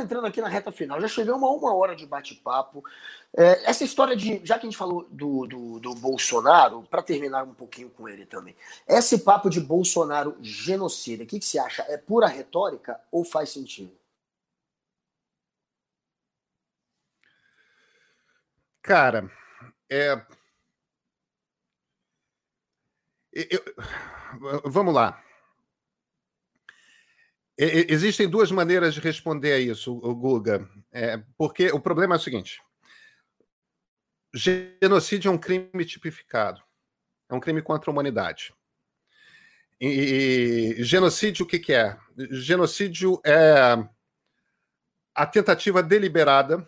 entrando aqui na reta final. Já chegamos a uma hora de bate-papo. É, essa história de. Já que a gente falou do, do, do Bolsonaro, para terminar um pouquinho com ele também. Esse papo de Bolsonaro genocida, o que, que você acha? É pura retórica ou faz sentido? Cara, é. Eu... Vamos lá. Existem duas maneiras de responder a isso, Guga. É, porque o problema é o seguinte: genocídio é um crime tipificado, é um crime contra a humanidade. E, e genocídio, o que, que é? Genocídio é a tentativa deliberada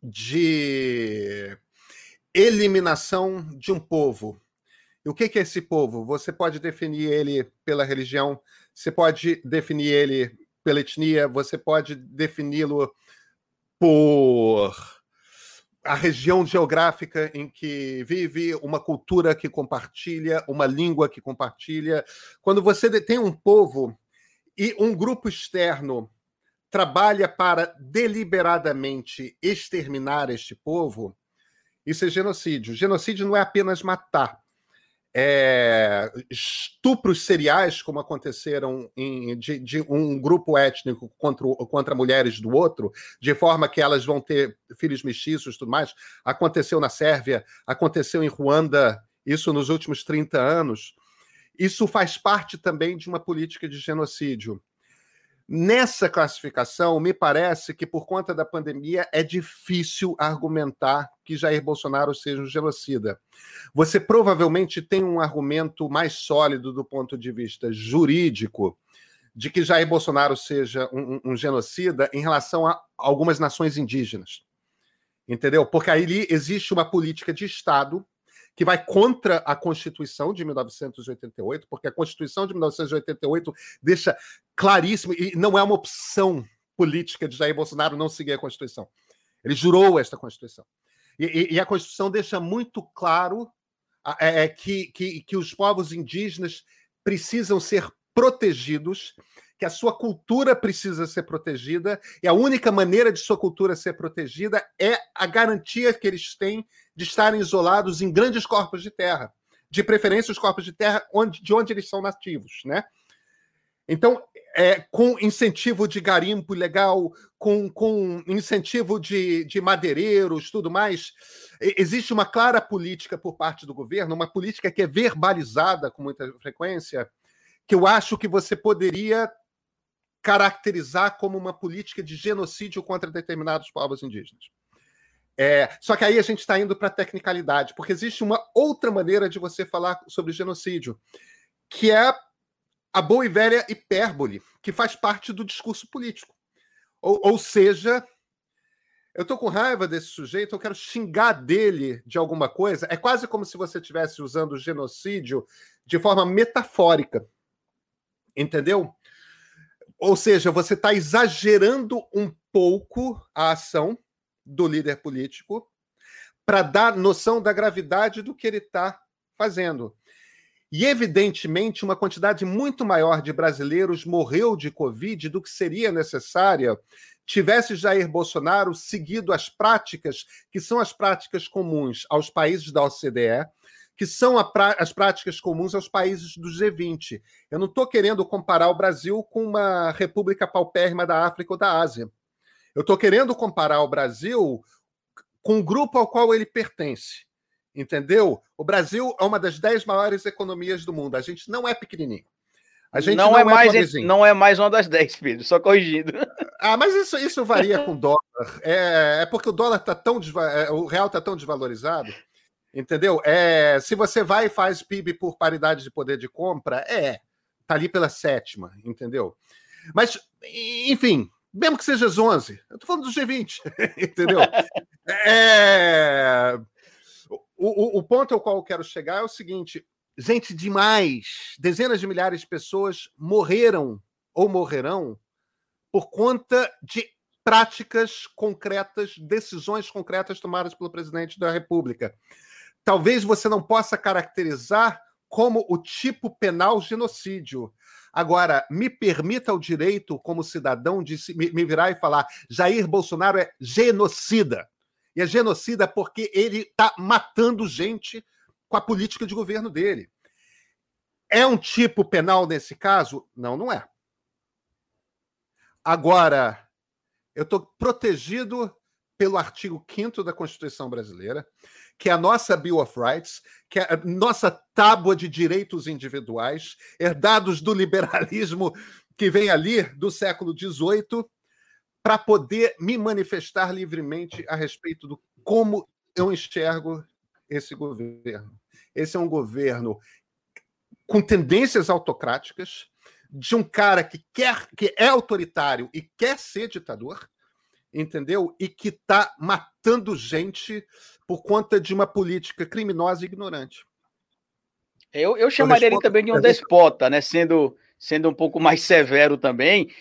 de eliminação de um povo. E o que, que é esse povo? Você pode definir ele pela religião, você pode definir ele pela etnia, você pode defini-lo por a região geográfica em que vive, uma cultura que compartilha, uma língua que compartilha. Quando você tem um povo e um grupo externo trabalha para deliberadamente exterminar este povo, isso é genocídio. Genocídio não é apenas matar é, estupros seriais, como aconteceram em, de, de, um grupo étnico contra, contra mulheres do outro, de forma que elas vão ter filhos mestiços e tudo mais, aconteceu na Sérvia, aconteceu em Ruanda, isso nos últimos 30 anos. Isso faz parte também de uma política de genocídio. Nessa classificação, me parece que por conta da pandemia é difícil argumentar que Jair Bolsonaro seja um genocida. Você provavelmente tem um argumento mais sólido do ponto de vista jurídico de que Jair Bolsonaro seja um, um genocida em relação a algumas nações indígenas. Entendeu? Porque aí existe uma política de Estado que vai contra a Constituição de 1988, porque a Constituição de 1988 deixa claríssimo, e não é uma opção política de Jair Bolsonaro não seguir a Constituição. Ele jurou esta Constituição. E, e, e a Constituição deixa muito claro é, é, que, que, que os povos indígenas precisam ser protegidos, que a sua cultura precisa ser protegida, e a única maneira de sua cultura ser protegida é a garantia que eles têm de estarem isolados em grandes corpos de terra, de preferência os corpos de terra onde, de onde eles são nativos, né? Então, é, com incentivo de garimpo legal, com, com incentivo de, de madeireiros, tudo mais, existe uma clara política por parte do governo, uma política que é verbalizada com muita frequência, que eu acho que você poderia caracterizar como uma política de genocídio contra determinados povos indígenas. É, só que aí a gente está indo para a tecnicalidade, porque existe uma outra maneira de você falar sobre genocídio, que é a boa e velha hipérbole, que faz parte do discurso político. Ou, ou seja, eu estou com raiva desse sujeito, eu quero xingar dele de alguma coisa. É quase como se você estivesse usando genocídio de forma metafórica. Entendeu? Ou seja, você está exagerando um pouco a ação do líder político para dar noção da gravidade do que ele está fazendo. E, evidentemente, uma quantidade muito maior de brasileiros morreu de Covid do que seria necessária tivesse Jair Bolsonaro seguido as práticas que são as práticas comuns aos países da OCDE, que são as práticas comuns aos países do G20. Eu não estou querendo comparar o Brasil com uma república paupérrima da África ou da Ásia. Eu estou querendo comparar o Brasil com o grupo ao qual ele pertence. Entendeu? O Brasil é uma das dez maiores economias do mundo. A gente não é pequenininho. A gente não, não é, é mais não é mais uma das dez, Pedro, só corrigindo. Ah, mas isso, isso varia com o dólar. É, é porque o dólar está tão é, o real está tão desvalorizado, entendeu? É, se você vai e faz PIB por paridade de poder de compra, é, tá ali pela sétima, entendeu? Mas, enfim, mesmo que seja as 11, eu tô falando do G20, entendeu? é... O, o, o, ponto ao qual eu quero chegar é o seguinte: gente demais, dezenas de milhares de pessoas morreram ou morrerão por conta de práticas concretas, decisões concretas tomadas pelo presidente da República. Talvez você não possa caracterizar como o tipo penal genocídio. Agora, me permita o direito, como cidadão, de me, virar e falar: Jair Bolsonaro é genocida. E é genocida porque ele está matando gente com a política de governo dele. É um tipo penal nesse caso? Não, não é. Agora, eu estou protegido pelo artigo 5 da Constituição Brasileira, que é a nossa Bill of Rights, que é a nossa tábua de direitos individuais, herdados do liberalismo que vem ali do século XVIII, para poder me manifestar livremente a respeito do como eu enxergo esse governo. Esse é um governo com tendências autocráticas, de um cara que quer que é autoritário e quer ser ditador, entendeu? E que está matando gente por conta de uma política criminosa e ignorante. Eu, eu chamaria ele também de um despota, né? Sendo, sendo um pouco mais severo também.